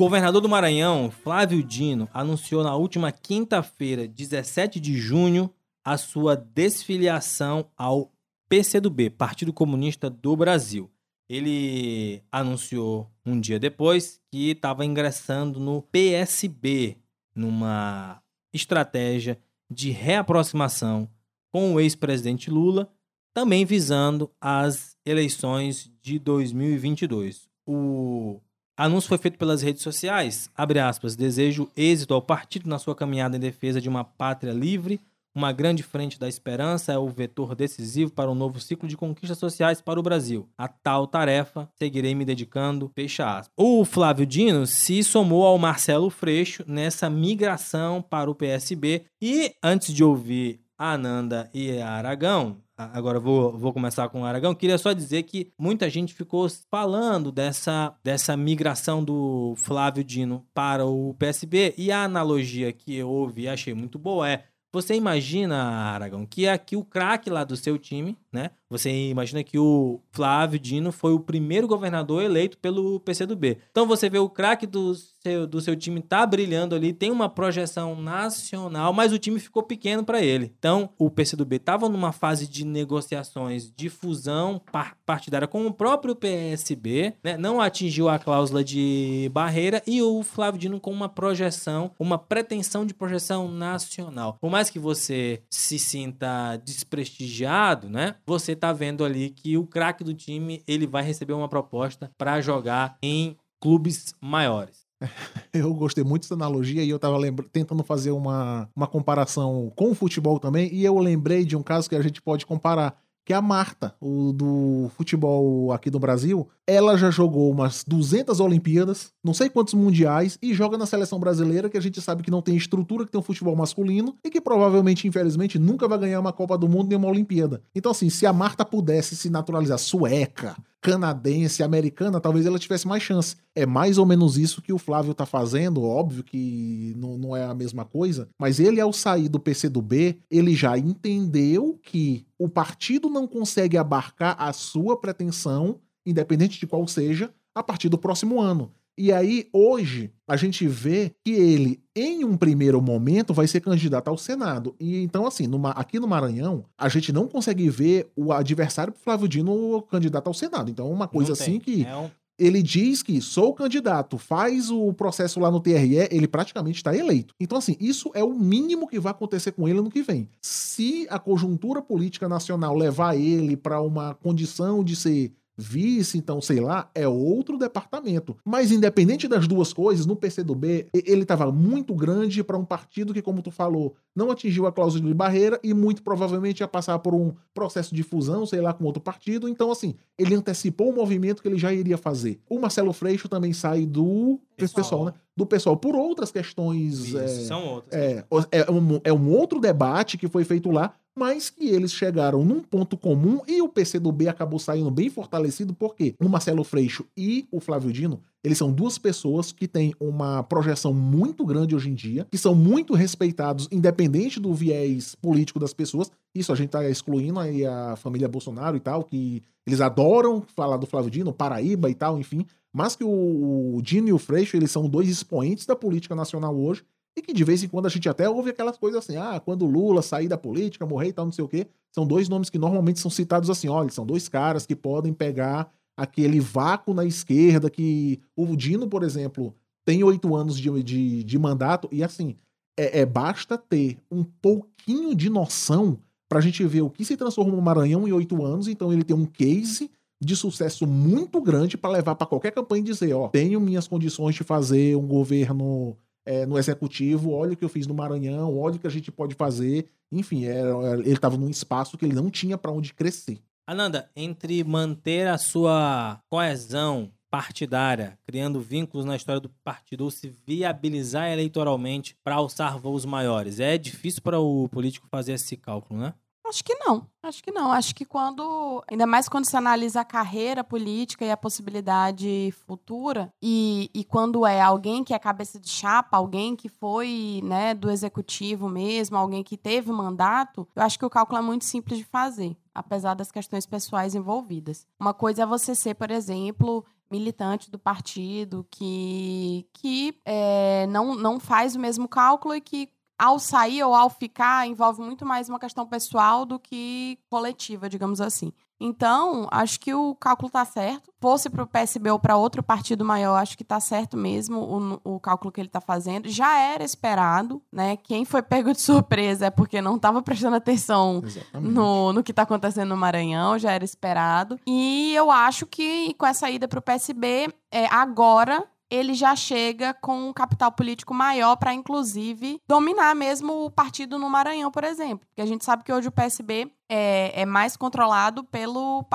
Governador do Maranhão, Flávio Dino, anunciou na última quinta-feira, 17 de junho, a sua desfiliação ao PCdoB, Partido Comunista do Brasil. Ele anunciou um dia depois que estava ingressando no PSB, numa estratégia de reaproximação com o ex-presidente Lula, também visando as eleições de 2022. O anúncio foi feito pelas redes sociais. Abre aspas. Desejo êxito ao partido na sua caminhada em defesa de uma pátria livre. Uma grande frente da esperança é o vetor decisivo para um novo ciclo de conquistas sociais para o Brasil. A tal tarefa seguirei me dedicando. Fecha aspas. O Flávio Dino se somou ao Marcelo Freixo nessa migração para o PSB. E antes de ouvir a Ananda e a Aragão, agora vou, vou começar com o Aragão, queria só dizer que muita gente ficou falando dessa, dessa migração do Flávio Dino para o PSB e a analogia que eu ouvi e achei muito boa é você imagina, Aragão, que aqui o craque lá do seu time, né? Você imagina que o Flávio Dino foi o primeiro governador eleito pelo PCdoB. Então você vê o craque do seu, do seu time tá brilhando ali, tem uma projeção nacional, mas o time ficou pequeno para ele. Então o PCdoB estava numa fase de negociações de fusão par- partidária com o próprio PSB, né? Não atingiu a cláusula de barreira e o Flávio Dino com uma projeção, uma pretensão de projeção nacional. Por mais que você se sinta desprestigiado, né? Você tá vendo ali que o craque do time, ele vai receber uma proposta para jogar em clubes maiores. Eu gostei muito dessa analogia e eu tava tentando fazer uma, uma comparação com o futebol também. E eu lembrei de um caso que a gente pode comparar, que é a Marta, o do futebol aqui do Brasil. Ela já jogou umas 200 Olimpíadas, não sei quantos mundiais, e joga na seleção brasileira, que a gente sabe que não tem estrutura, que tem um futebol masculino, e que provavelmente, infelizmente, nunca vai ganhar uma Copa do Mundo nem uma Olimpíada. Então, assim, se a Marta pudesse se naturalizar sueca, canadense, americana, talvez ela tivesse mais chance. É mais ou menos isso que o Flávio tá fazendo, óbvio que não, não é a mesma coisa, mas ele, ao sair do PCdoB, ele já entendeu que o partido não consegue abarcar a sua pretensão independente de qual seja, a partir do próximo ano. E aí, hoje, a gente vê que ele, em um primeiro momento, vai ser candidato ao Senado. E então, assim, numa, aqui no Maranhão, a gente não consegue ver o adversário Flávio Dino candidato ao Senado. Então, é uma coisa assim que. É um... Ele diz que sou candidato, faz o processo lá no TRE, ele praticamente está eleito. Então, assim, isso é o mínimo que vai acontecer com ele no que vem. Se a conjuntura política nacional levar ele para uma condição de ser vice, então, sei lá, é outro departamento. Mas independente das duas coisas, no PCdoB, ele estava muito grande para um partido que, como tu falou, não atingiu a cláusula de barreira e muito provavelmente ia passar por um processo de fusão, sei lá, com outro partido. Então, assim, ele antecipou o movimento que ele já iria fazer. O Marcelo Freixo também sai do pessoal, pessoal né? Do pessoal por outras questões. Isso, é, são outras. É, é, um, é um outro debate que foi feito lá, mas que eles chegaram num ponto comum e o PCdoB acabou saindo bem fortalecido, porque o Marcelo Freixo e o Flávio Dino, eles são duas pessoas que têm uma projeção muito grande hoje em dia, que são muito respeitados, independente do viés político das pessoas. Isso a gente tá excluindo aí a família Bolsonaro e tal, que eles adoram falar do Flávio Dino, Paraíba e tal, enfim. Mas que o Dino e o Freixo, eles são dois expoentes da política nacional hoje e que de vez em quando a gente até ouve aquelas coisas assim, ah, quando Lula sair da política, morrer e tal, não sei o quê. São dois nomes que normalmente são citados assim, olha, são dois caras que podem pegar aquele vácuo na esquerda que o Dino, por exemplo, tem oito anos de, de, de, mandato e assim, é, é, basta ter um pouquinho de noção pra gente ver o que se transformou no Maranhão em oito anos, então ele tem um case de sucesso muito grande para levar para qualquer campanha e dizer, ó, tenho minhas condições de fazer um governo é, no executivo, olha o que eu fiz no Maranhão, olha o que a gente pode fazer. Enfim, era, ele estava num espaço que ele não tinha para onde crescer. Ananda, entre manter a sua coesão partidária, criando vínculos na história do partido, ou se viabilizar eleitoralmente para alçar voos maiores, é difícil para o político fazer esse cálculo, né? Acho que não. Acho que não. Acho que quando. Ainda mais quando se analisa a carreira política e a possibilidade futura, e, e quando é alguém que é cabeça de chapa, alguém que foi né, do executivo mesmo, alguém que teve mandato, eu acho que o cálculo é muito simples de fazer, apesar das questões pessoais envolvidas. Uma coisa é você ser, por exemplo, militante do partido que, que é, não, não faz o mesmo cálculo e que ao sair ou ao ficar envolve muito mais uma questão pessoal do que coletiva, digamos assim. Então, acho que o cálculo está certo. Fosse para o PSB ou para outro partido maior, acho que está certo mesmo o, o, cálculo que ele está fazendo. Já era esperado, né? Quem foi pego de surpresa é porque não estava prestando atenção no, no que está acontecendo no Maranhão, já era esperado. E eu acho que com essa ida para o PSB, é, agora ele já chega com um capital político maior para, inclusive, dominar mesmo o partido no Maranhão, por exemplo. Porque a gente sabe que hoje o PSB é, é mais controlado pelo,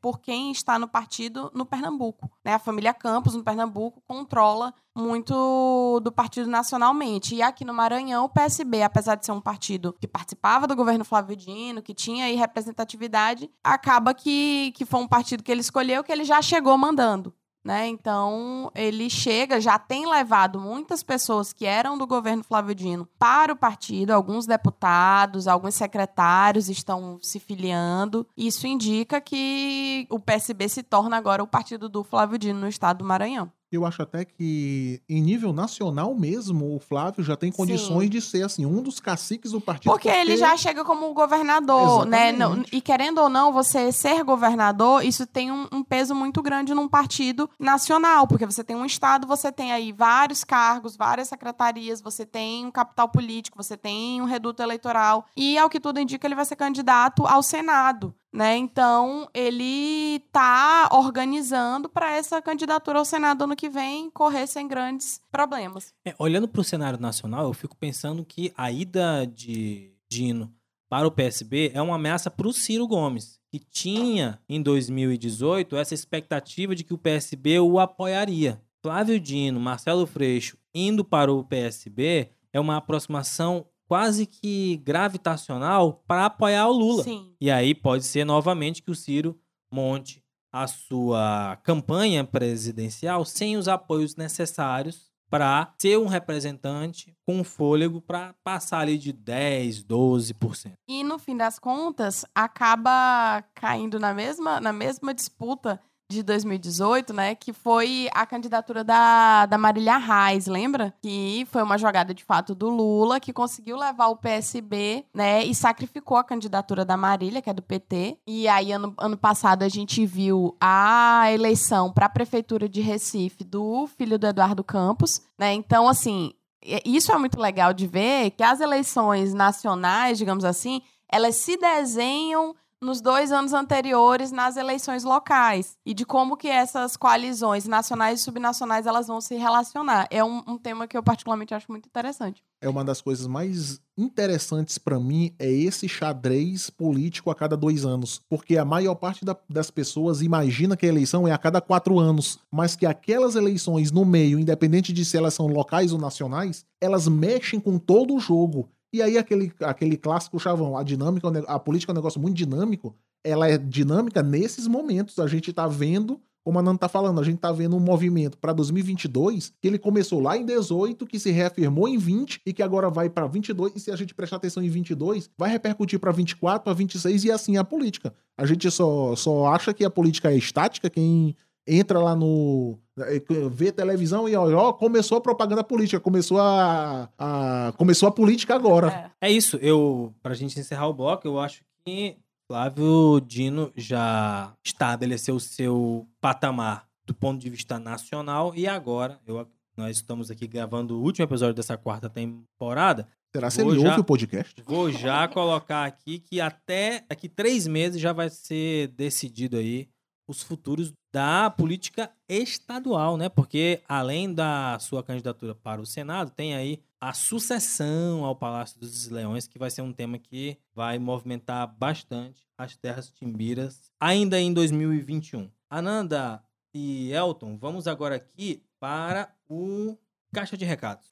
por quem está no partido no Pernambuco. Né? A família Campos, no Pernambuco, controla muito do partido nacionalmente. E aqui no Maranhão, o PSB, apesar de ser um partido que participava do governo Flávio Dino, que tinha aí representatividade, acaba que, que foi um partido que ele escolheu que ele já chegou mandando. Né? Então, ele chega, já tem levado muitas pessoas que eram do governo Flávio Dino para o partido, alguns deputados, alguns secretários estão se filiando. Isso indica que o PSB se torna agora o partido do Flávio Dino no estado do Maranhão. Eu acho até que, em nível nacional mesmo, o Flávio já tem condições Sim. de ser, assim, um dos caciques do partido. Porque, porque... ele já chega como governador, né? Exatamente. né? E querendo ou não, você ser governador, isso tem um, um, peso muito grande num partido nacional, porque você tem um estado, você tem aí vários cargos, várias secretarias, você tem um capital político, você tem um reduto eleitoral. E, ao que tudo indica, ele vai ser candidato ao Senado. Né? Então, ele está organizando para essa candidatura ao Senado ano que vem correr sem grandes problemas. É, olhando para o cenário nacional, eu fico pensando que a ida de Dino para o PSB é uma ameaça para o Ciro Gomes, que tinha em 2018 essa expectativa de que o PSB o apoiaria. Flávio Dino, Marcelo Freixo indo para o PSB é uma aproximação quase que gravitacional para apoiar o Lula. Sim. E aí pode ser novamente que o Ciro monte a sua campanha presidencial sem os apoios necessários para ser um representante com fôlego para passar ali de 10, 12%. E no fim das contas, acaba caindo na mesma, na mesma disputa de 2018, né? Que foi a candidatura da, da Marília Reis, lembra? Que foi uma jogada de fato do Lula, que conseguiu levar o PSB, né? E sacrificou a candidatura da Marília, que é do PT. E aí, ano, ano passado, a gente viu a eleição para a Prefeitura de Recife do filho do Eduardo Campos, né? Então, assim, isso é muito legal de ver que as eleições nacionais, digamos assim, elas se desenham nos dois anos anteriores nas eleições locais e de como que essas coalizões nacionais e subnacionais elas vão se relacionar. É um, um tema que eu particularmente acho muito interessante. É uma das coisas mais interessantes pra mim é esse xadrez político a cada dois anos. Porque a maior parte da- das pessoas imagina que a eleição é a cada quatro anos, mas que aquelas eleições no meio, independente de se elas são locais ou nacionais, elas mexem com todo o jogo. E aí aquele, aquele clássico chavão, a dinâmica, é a política é um negócio muito dinâmico, ela é dinâmica nesses momentos. A gente tá vendo como a Nanda tá falando, a gente tá vendo um movimento para 2022 que ele começou lá em 18, que se reafirmou em 20 e que agora vai para 22. E se a gente prestar atenção em 22, vai repercutir para 24, para 26 e assim a política. A gente só, só acha que a política é estática quem entra lá no eh, vê televisão e ó, ó, começou a propaganda política, começou a, a começou a política agora. É. É isso, eu pra gente encerrar o bloco, eu acho que Flávio Dino já estabeleceu o seu patamar do ponto de vista nacional e agora eu, nós estamos aqui gravando o último episódio dessa quarta temporada. Será que ele já- ouve o podcast? Vou já colocar aqui que até daqui três meses já vai ser decidido aí os futuros da política estadual, né? Porque além da sua candidatura para o Senado, tem aí a sucessão ao Palácio dos Leões, que vai ser um tema que vai movimentar bastante as terras timbiras ainda em 2021. Ananda e Elton, vamos agora aqui para o Caixa de Recados.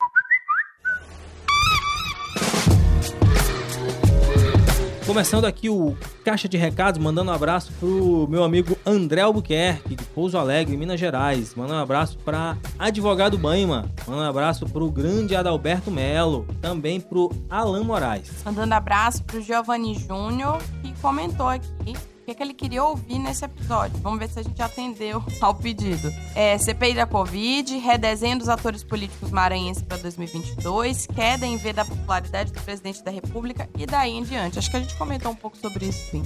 Começando aqui o Caixa de Recados, mandando um abraço pro meu amigo André Albuquerque, de Pouso Alegre, Minas Gerais. Mandando um abraço pra Advogado Baima. Mandando um abraço pro grande Adalberto Melo. Também pro Alan Moraes. Mandando abraço pro Giovanni Júnior, que comentou aqui que, que ele queria ouvir nesse episódio. Vamos ver se a gente atendeu ao pedido. É, CPI da Covid, redesenho dos atores políticos maranhenses para 2022, queda em V da popularidade do presidente da República e daí em diante. Acho que a gente comentou um pouco sobre isso, sim.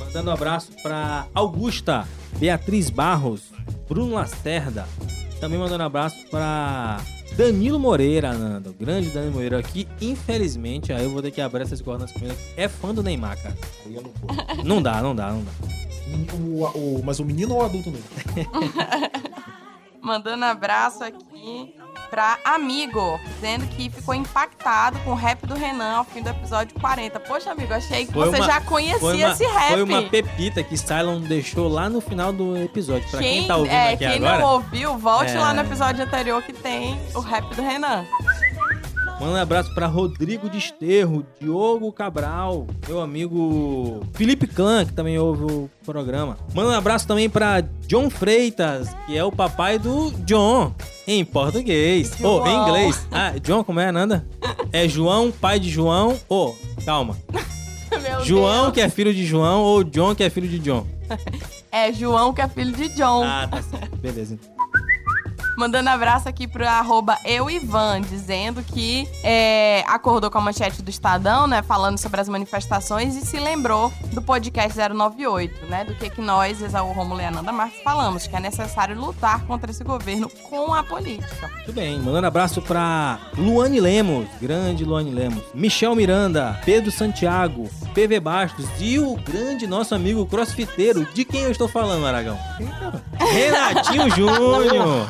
Mandando um abraço pra Augusta, Beatriz Barros, Bruno Lacerda. Também mandando um abraço pra Danilo Moreira, Ananda. O grande Danilo Moreira aqui. Infelizmente, aí eu vou ter que abrir essas cordas com ele. É fã do Neymar, cara. Aí eu não vou. Não dá, não dá, não dá. O- o- mas o menino ou o adulto mesmo? Mandando abraço aqui pra amigo, dizendo que ficou impactado com o rap do Renan ao fim do episódio 40. Poxa, amigo, achei que Foi você uma- já conhecia uma, esse rap. foi uma pepita que Cylon deixou lá no final do episódio. Pra quem, Quem, tá ouvindo é, aqui quem agora, não ouviu, volte É. lá no episódio anterior que tem o rap do Renan. Manda um abraço pra Rodrigo Desterro, Diogo Cabral, meu amigo Felipe Clã, que também ouve o programa. Manda um abraço também pra John Freitas, que é o papai do John, em português. Ou em João. inglês. Ah, John, como é, Nanda? É João, pai de João. Ô, calma. Meu João, Deus. que é filho de João, ou John, que é filho de John. É João, que é filho de John. Ah, tá certo. Beleza. então. Mandando abraço aqui pro arroba euivan, dizendo que é, acordou com a manchete do Estadão, né? Falando sobre as manifestações e se lembrou do podcast 098, né? Do que, que nós, Exaú Romulo e Ananda Marques, falamos, que é necessário lutar contra esse governo com a política. Muito bem, mandando abraço pra Luane Lemos, grande Luane Lemos, Michel Miranda, Pedro Santiago, PV Bastos e o grande nosso amigo crossfiteiro. De quem eu estou falando, Aragão? Renatinho Júnior.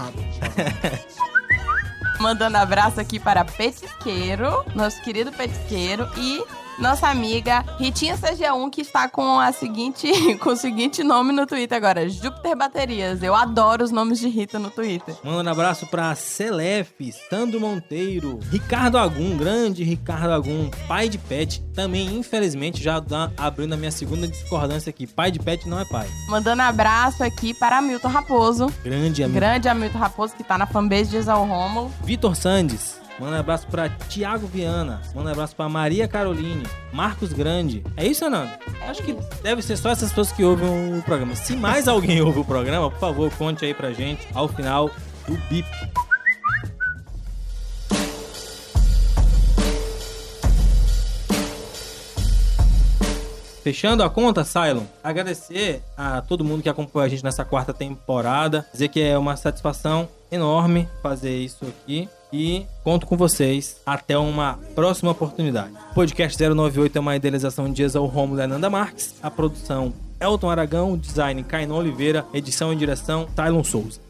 Mandando abraço aqui para Petisqueiro, nosso querido Petisqueiro, e Nossa amiga Ritinha CG1, que está com, a seguinte, com o seguinte nome no Twitter agora: Júpiter Baterias. Eu adoro os nomes de Rita no Twitter. Manda um abraço pra Celef, Sandro Monteiro, Ricardo Agum, grande Ricardo Agum, pai de pet. Também, infelizmente, já dá- abrindo a minha segunda discordância aqui. Pai de pet não é pai. Mandando abraço aqui para Milton Raposo. Grande amigo. Grande Hamilton Raposo, que tá na fanbase de Exal Rômulo. Vitor Sandes. Manda um abraço pra Tiago Viana. Manda um abraço pra Maria Caroline. Marcos Grande. É isso, Anando? Acho que deve ser só essas pessoas que ouvem o programa. Se mais alguém ouve o programa, por favor, conte aí pra gente ao final do bip. Fechando a conta, Cylon, agradecer a todo mundo que acompanhou a gente nessa quarta temporada. Dizer que é uma satisfação enorme fazer isso aqui. E conto com vocês até uma próxima oportunidade. Podcast 098 é uma idealização de Exal Romulo e Ananda Marques. A produção Elton Aragão, design Cainão Oliveira, edição e direção Tylon Souza.